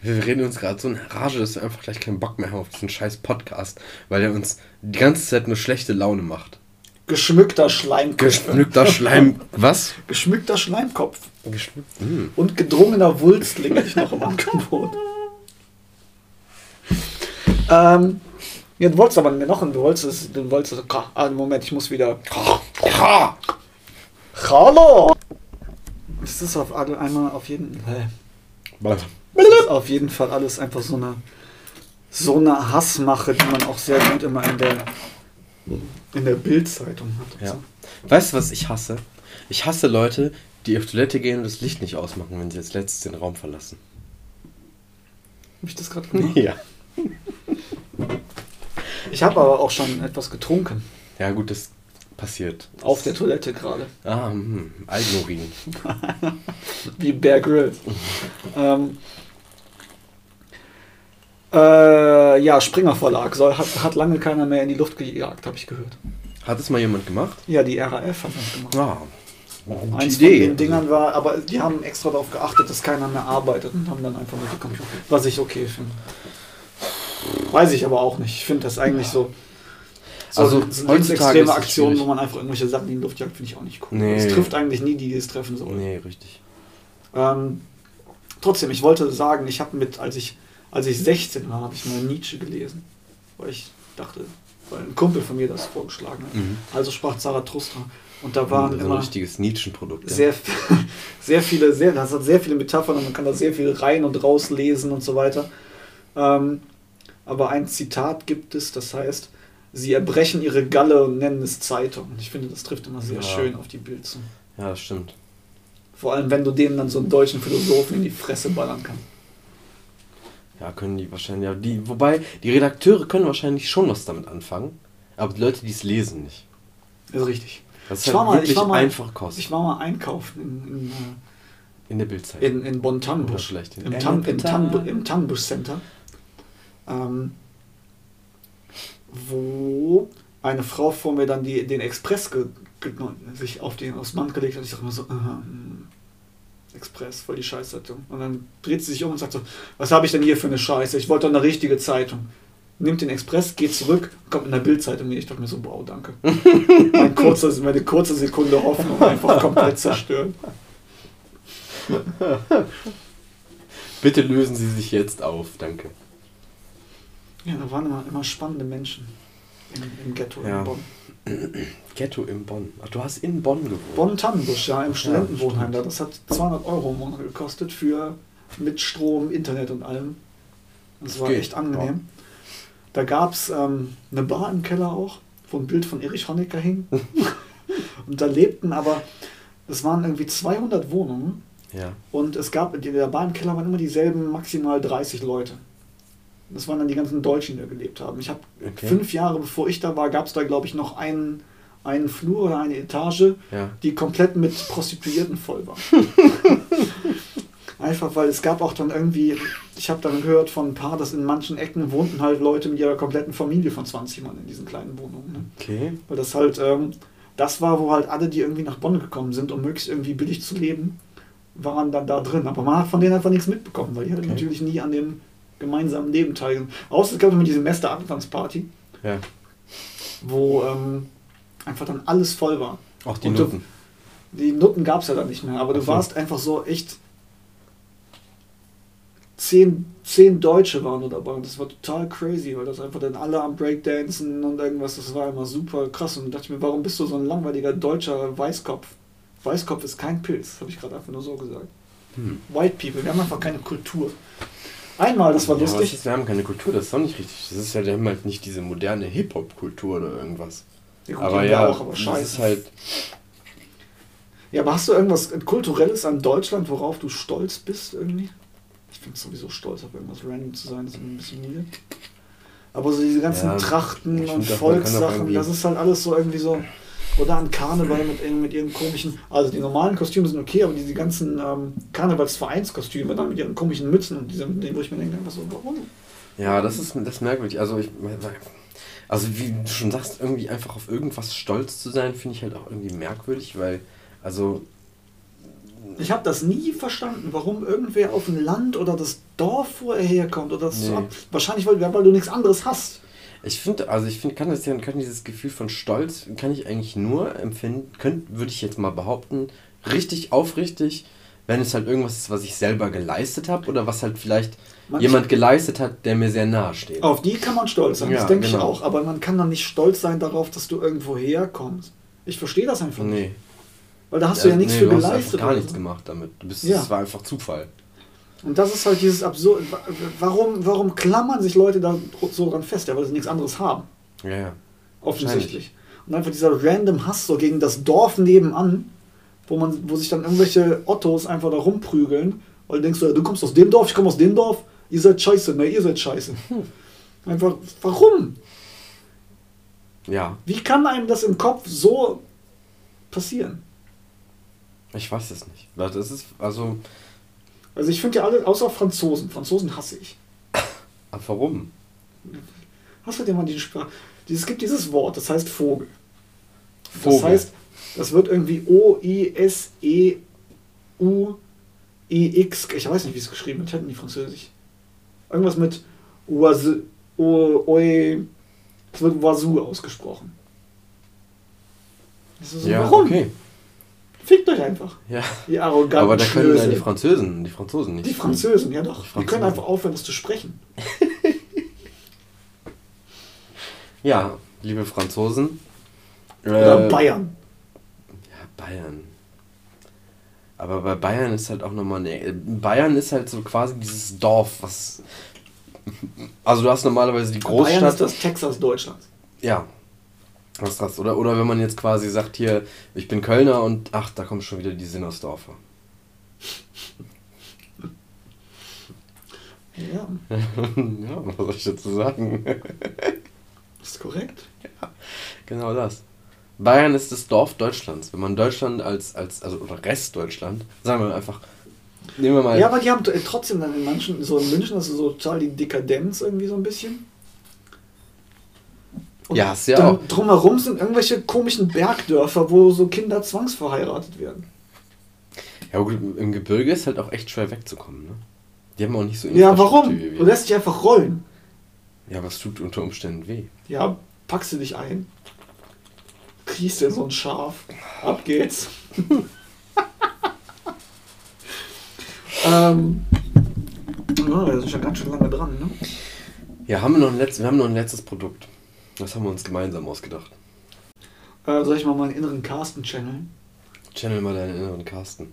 A: Wir reden uns gerade so in Rage, dass wir einfach gleich keinen Bock mehr haben auf diesen scheiß Podcast, weil der uns die ganze Zeit nur schlechte Laune macht.
B: Geschmückter Schleimkopf.
A: Geschmückter Schleim. Was?
B: Geschmückter Schleimkopf.
A: Geschmückt. Hm.
B: Und gedrungener Wulstling ich noch im Angebot. ähm, ja, du wolltest aber noch ein, du wolltest, es- du wolltest, es- ah, Moment, ich muss wieder.
A: Ha!
B: Hallo! Das ist auf alle- einmal auf jeden, hä? das ist auf jeden Fall alles einfach so eine so eine Hassmache, die man auch sehr gut immer in der in der Bildzeitung hat.
A: Ja.
B: so.
A: Weißt du, was ich hasse? Ich hasse Leute, die auf Toilette gehen und das Licht nicht ausmachen, wenn sie als letztes den Raum verlassen.
B: Hab ich das gerade gemacht?
A: Ja.
B: Ich habe aber auch schon etwas getrunken.
A: Ja, gut, das passiert.
B: Auf der Toilette gerade.
A: Ah, hm, Eigenurin.
B: Wie Bear Grylls. ähm, äh, ja, Springer Verlag soll, hat, hat lange keiner mehr in die Luft gejagt, habe ich gehört.
A: Hat es mal jemand gemacht?
B: Ja, die RAF hat das gemacht.
A: Ja. Gute
B: Eins
A: Idee.
B: von den Dingern war, aber die haben extra darauf geachtet, dass keiner mehr arbeitet und haben dann einfach nur die Computer. Was ich okay finde. Weiß ich aber auch nicht. Ich finde das eigentlich so. So,
A: Also,
B: so
A: heutzutage es
B: Aktionen, wo man einfach irgendwelche Sachen in die Luft jagt, finde ich auch nicht cool.
A: Nee.
B: Es trifft eigentlich nie die, die es treffen soll.
A: Nee, richtig.
B: Ähm, trotzdem, ich wollte sagen, ich habe mit, als ich, als ich 16 war, habe ich mal Nietzsche gelesen. Weil ich dachte, weil ein Kumpel von mir das vorgeschlagen hat.
A: Mhm.
B: Also sprach Zarathustra. Und da waren
A: so ein richtiges Nietzschenprodukt. ja.
B: sehr, sehr viele, sehr, das hat sehr viele Metaphern und man kann da sehr viel rein und rauslesen und so weiter. Ähm, aber ein Zitat gibt es, das heißt, sie erbrechen ihre Galle und nennen es Zeitung. Und ich finde, das trifft immer sehr
A: Ja.
B: schön auf die Bild zu.
A: Ja, das stimmt.
B: Vor allem, wenn du denen dann so einen deutschen Philosophen in die Fresse ballern kannst.
A: Ja, können die wahrscheinlich. Ja, die, wobei, die Redakteure können wahrscheinlich schon was damit anfangen, aber die Leute, die es lesen, nicht.
B: Das ist richtig.
A: Das ist
B: Ich
A: halt
B: war mal- ich
A: wirklich
B: war mal-
A: einfach Kost.
B: Ich war mal einkaufen in,
A: in der Bildzeit.
B: in, äh, in, in
A: Oder
B: Bonn-Tannenbusch.
A: in
B: Im, Tan, im. Tan, im Tannenbusch Center. Ähm, wo eine Frau vor mir dann die, den Express sich auf den aufs Band gelegt hat. Ich dachte immer so, aha, hm, Express, voll die Scheißzeitung. Und dann dreht sie sich um und sagt so, was habe ich denn hier für eine Scheiße? Ich wollte doch eine richtige Zeitung. Nimmt den Express, geht zurück, kommt in der Bildzeitung. Ich dachte mir so, wow, danke. mein kurzer, meine kurze Sekunde Hoffnung einfach komplett zerstört.
A: Bitte lösen Sie sich jetzt auf, danke.
B: Ja, da waren immer, immer spannende Menschen im, im Ghetto
A: Ja.
B: in Bonn.
A: Ghetto in Bonn. Ach, du hast in Bonn gewohnt.
B: Bonn-Tannenbusch, ja, im Studentenwohnheim. da. Das hat 200 Euro im Monat gekostet für mit Strom, Internet und allem. Das war
A: geht,
B: echt angenehm. Da gab es ähm, eine Bar im Keller auch, wo ein Bild von Erich Honecker hing. und da lebten aber, es waren irgendwie 200 Wohnungen
A: Ja.
B: und es gab, in der Bar im Keller waren immer dieselben maximal 30 Leute. Das waren dann die ganzen Deutschen, die da gelebt haben. Ich habe
A: Okay.
B: fünf Jahre bevor ich da war, gab es da, glaube ich, noch einen, einen Flur oder eine Etage,
A: Ja.
B: die komplett mit Prostituierten voll war. Einfach weil es gab auch dann irgendwie, ich habe dann gehört von ein paar, dass in manchen Ecken wohnten halt Leute mit ihrer kompletten Familie von 20 Mann in diesen kleinen Wohnungen. Ne?
A: Okay.
B: Weil das halt, ähm, das war, wo halt alle, die irgendwie nach Bonn gekommen sind, um möglichst irgendwie billig zu leben, waren dann da drin. Aber man hat von denen einfach nichts mitbekommen, weil die
A: Okay.
B: natürlich nie an dem gemeinsamen Leben teilgenommen. Außer es gab immer die Semester-Anfangsparty,
A: Ja.
B: wo ähm, einfach dann alles voll war.
A: Auch die
B: Und du-
A: Nutten.
B: Die Nutten gab es ja dann nicht mehr, aber du
A: so.
B: warst einfach so echt. Zehn, zehn Deutsche waren da dabei und das war total crazy, weil das einfach dann alle am Breakdancen und irgendwas, das war immer super krass. Und da dachte ich mir, warum bist du so ein langweiliger deutscher Weißkopf? Weißkopf ist kein Pilz, habe ich gerade einfach nur so gesagt.
A: Hm.
B: White People, wir haben einfach keine Kultur. Einmal, das war
A: Ja,
B: lustig.
A: das ist, wir haben keine Kultur, das ist doch nicht richtig. Das ist ja, wir haben halt nicht diese moderne Hip-Hop-Kultur oder irgendwas.
B: Ja, gut,
A: aber ja,
B: auch, aber
A: das
B: scheiße.
A: ist halt.
B: Ja, aber hast du irgendwas Kulturelles an Deutschland, worauf du stolz bist irgendwie? Ich finde es sowieso stolz, auf irgendwas random zu sein, das ist ein bisschen müde. Aber so diese ganzen
A: Ja,
B: Trachten und Volkssachen, das ist halt alles so irgendwie so. Oder an Karneval mit, mit ihren komischen. Also die normalen Kostüme sind okay, aber diese ganzen ähm, Karnevalsvereinskostüme dann mit ihren komischen Mützen und diesem, dem, wo ich mir denke, einfach so, warum?
A: Ja, das ist, das ist merkwürdig. Also, ich, also, wie du schon sagst, irgendwie einfach auf irgendwas stolz zu sein, finde ich halt auch irgendwie merkwürdig, weil, also,
B: Ich habe das nie verstanden, warum irgendwer auf ein Land oder das Dorf, wo er herkommt, oder das so
A: Nee.
B: ab. Wahrscheinlich, weil, weil du nichts anderes hast.
A: Ich finde, also, ich finde, kann das ja, kann dieses Gefühl von Stolz, kann ich eigentlich nur empfinden, könnte, würde ich jetzt mal behaupten, richtig aufrichtig, wenn es halt irgendwas ist, was ich selber geleistet habe oder was halt vielleicht
B: Man-
A: jemand geleistet hat, der mir sehr nahe steht.
B: Auf die kann man stolz sein, das
A: Ja,
B: denke ich
A: genau.
B: auch. Aber man kann dann nicht stolz sein darauf, dass du irgendwo herkommst. Ich verstehe das einfach nicht.
A: Nee.
B: Weil da hast du ja nichts
A: nee,
B: für
A: du hast
B: geleistet.
A: einfach gar
B: oder
A: nichts gemacht damit. Du bist,
B: Ja.
A: Es war einfach Zufall.
B: Und das ist halt dieses absurd. wa- Warum, warum klammern sich Leute da so dran fest? Ja, weil sie nichts anderes haben.
A: Ja, ja.
B: Offensichtlich. Und einfach dieser random Hass so gegen das Dorf nebenan, wo man, wo sich dann irgendwelche Ottos einfach da rumprügeln, weil du denkst, so, du kommst aus dem Dorf, ich komme aus dem Dorf, ihr seid scheiße, ne, ihr seid scheiße. Einfach, warum?
A: Ja,
B: Wie kann einem das im Kopf so passieren?
A: ich weiß es nicht. Das ist, also,
B: Also ich finde ja alle, außer Franzosen, Franzosen hasse ich.
A: aber warum?
B: Hast du dir mal die Sprache? Es gibt dieses Wort, das heißt Vogel. Das
A: Vogel.
B: heißt, das wird irgendwie O-I-S-E-U-I-X. Ich weiß nicht, wie es geschrieben wird. Ich hatte nie Französisch. Irgendwas mit Oi. Es wird Oiseau ausgesprochen. Das ist so,
A: ja,
B: warum?
A: okay.
B: Fickt euch einfach.
A: Ja.
B: Ihr arroganten
A: Aber da können ja die Französen, die Franzosen nicht.
B: Die Französen, ja doch.
A: Die
B: Die können
A: Franzosen.
B: einfach aufhören, das zu sprechen.
A: Ja, liebe Franzosen.
B: Oder
A: äh,
B: Bayern.
A: Ja, Bayern. Aber bei Bayern ist halt auch nochmal eine. Bayern ist halt so quasi dieses Dorf, was. Also du hast normalerweise die
B: Bayern
A: Großstadt.
B: ist das Texas Deutschlands.
A: Ja. Was das? Oder, oder wenn man jetzt quasi sagt, hier, ich bin Kölner und ach, da kommen schon wieder die Sinnersdorfer.
B: Ja,
A: ja, was soll ich dazu sagen?
B: ist korrekt.
A: genau das. Bayern ist das Dorf Deutschlands. Wenn man Deutschland als, als also oder Rest Deutschland, sagen wir einfach, nehmen wir mal.
B: Ja, aber die haben trotzdem dann in manchen, so in München, das ist so total die Dekadenz irgendwie so ein bisschen. Und
A: Ja, hast ja
B: drum,
A: auch.
B: drumherum sind irgendwelche komischen Bergdörfer, wo so Kinder zwangsverheiratet werden.
A: Ja, gut, im Gebirge ist halt auch echt schwer wegzukommen, ne? Die haben auch nicht so
B: Ja, warum? Du lässt dich einfach rollen.
A: Ja, aber es tut unter Umständen weh.
B: Ja, packst du dich ein. Kriegst dir so ein Schaf. Ab geht's. ähm. Ja, wir sind schon ganz schön lange dran, ne?
A: Ja, haben wir, noch ein letztes, wir haben noch ein letztes Produkt. Das haben wir uns gemeinsam ausgedacht.
B: Äh, soll ich mal meinen inneren Carsten channeln?
A: Channel mal deinen inneren Carsten.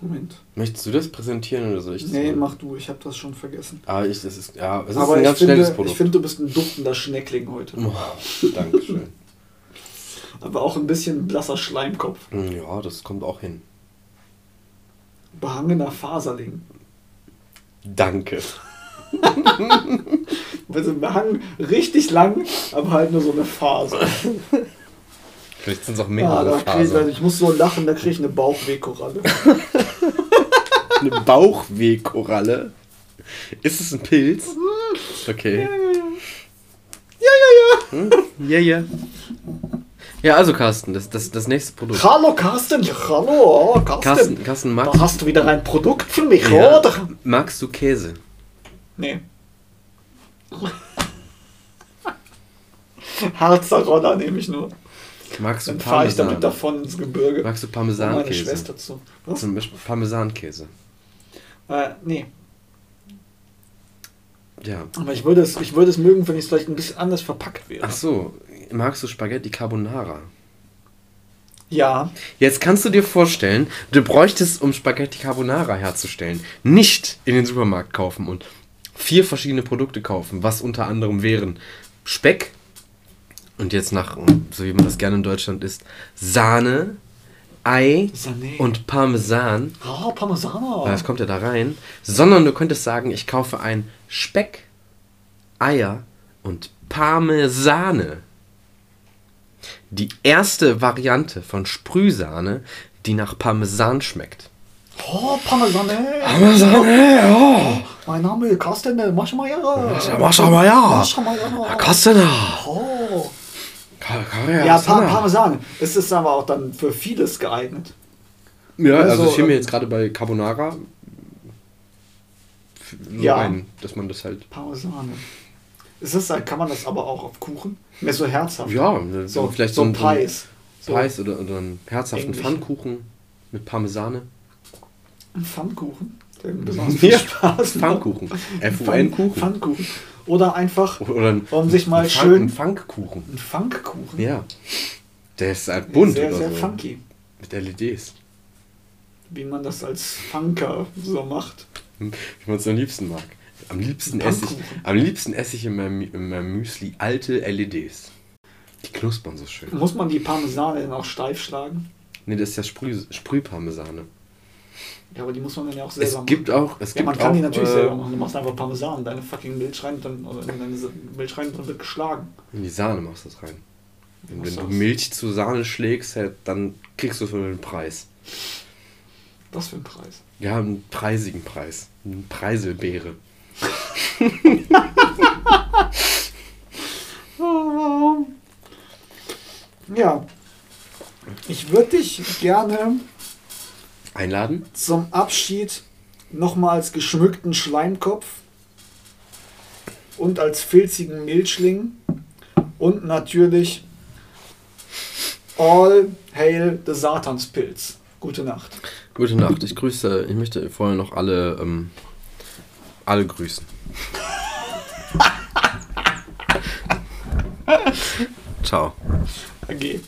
B: Moment.
A: Möchtest du das präsentieren oder soll ich das
B: Nee,
A: machen?
B: mach du, ich habe das schon vergessen.
A: Ah, ich, das ist, ja, es ist
B: Aber
A: ein
B: ich
A: ganz
B: finde,
A: schnelles Produkt.
B: ich finde, du bist ein duftender Schneckling heute.
A: oh, Dankeschön.
B: Aber auch ein bisschen blasser Schleimkopf.
A: Hm, ja, das kommt auch hin.
B: Behangener Faserling.
A: Danke.
B: Also behangen richtig lang, aber halt nur so eine Faser.
A: Vielleicht sind es auch
B: Ja,
A: mehrere
B: da krieg ich,
A: Fasern.
B: ich muss so lachen, da kriege ich eine Bauchwehkoralle.
A: Eine Bauchwehkoralle. Ist es ein Pilz? Okay.
B: Ja, ja,
A: Hm? Ja, ja. Ja, also Carsten, das, das, das nächste Produkt.
B: Hallo Carsten, ja, hallo oh, Carsten.
A: Carsten, Carsten
B: Da
A: magst,
B: hast du wieder ein Produkt für mich,
A: ja,
B: oder?
A: magst du Käse?
B: Nee. Harzer Roller nehme ich nur.
A: Magst du
B: Dann fahre ich damit
A: Parmesan?
B: davon ins Gebirge.
A: Magst du
B: Und meine
A: Parmesankäse?
B: Schwester zu. Was?
A: Zum Beispiel Parmesankäse.
B: Äh, nee.
A: Ja.
B: Aber ich würde es, ich würde es mögen, wenn es vielleicht ein bisschen anders verpackt wäre.
A: Ach so, magst du Spaghetti Carbonara?
B: Ja.
A: Jetzt kannst du dir vorstellen, du bräuchtest, um Spaghetti Carbonara herzustellen, nicht in den Supermarkt kaufen und vier verschiedene Produkte kaufen, was unter anderem wären Speck und jetzt nach, so wie man das gerne in Deutschland isst, Sahne, Ei
B: Sahne.
A: und Parmesan,
B: Ah, Parmesan.
A: das kommt ja da rein, sondern du könntest sagen, ich kaufe ein Speck, Eier und Parmesane. Die erste Variante von Sprühsahne, die nach Parmesan schmeckt.
B: Oh, Parmesan.
A: Parmesane, ja.
B: Mein Name ist Carsten Maschmeyer.
A: Maschmeyer.
B: Maschmeyer.
A: Kostena.
B: Oh. Ja, pa Parmesan. Es ist aber auch dann für vieles geeignet.
A: Ja, also
B: Also,
A: ich mir
B: ähm,
A: jetzt gerade bei Carbonara so
B: Ja.
A: ein, dass man das halt.
B: Parmesan. Ist das, kann man das aber auch auf Kuchen? Mehr so herzhaft.
A: Ja,
B: So,
A: vielleicht
B: so
A: so
B: ein Pies. So
A: Pies oder, oder einen herzhaften
B: Englisch.
A: Pfannkuchen mit Parmesane.
B: Ein Pfannkuchen. Der besonders viel Spaß macht.
A: Pfannkuchen. F-U-N-Kuchen.
B: Pfannkuchen. Oder einfach
A: Oder ein,
B: Um sich mal
A: ein
B: schön-
A: Ein Funkkuchen.
B: ein Funkkuchen.
A: Ja. Der ist halt bunt
B: sehr,
A: oder
B: sehr
A: so.
B: funky.
A: Mit LEDs.
B: Wie man das als Funker so macht.
A: Wie man es am liebsten mag. Am liebsten, esse ich,
B: Pfannkuchen.
A: am liebsten esse ich in meinem, in meinem Müsli alte LEDs. Die knuspern so schön.
B: Muss man die Parmesane dann auch steif schlagen?
A: Ne, das ist ja Sprüh, Sprühparmesane.
B: Ja, aber die muss man dann ja auch selber
A: Es gibt
B: machen.
A: auch. Es
B: Ja,
A: gibt
B: man kann
A: auch,
B: die natürlich
A: äh,
B: selber machen. Du machst einfach Parmesan in deine fucking Milch rein und dann, oder in deine Milch rein und dann wird geschlagen.
A: In die Sahne machst du das rein. Und wenn du? Milch zu Sahne schlägst, halt, dann kriegst du für den Preis.
B: Was für ein Preis.
A: Ja, einen preisigen Preis. Eine Preiselbeere.
B: Ja. Ich würde dich gerne
A: Einladen?
B: zum Abschied nochmal als geschmückten Schleimkopf und als filzigen Milchling und natürlich All Hail the Satanspilz. Gute Nacht.
A: Gute Nacht. Ich grüße, ich möchte vorher noch alle, ähm, alle grüßen. Ciao.
B: AG.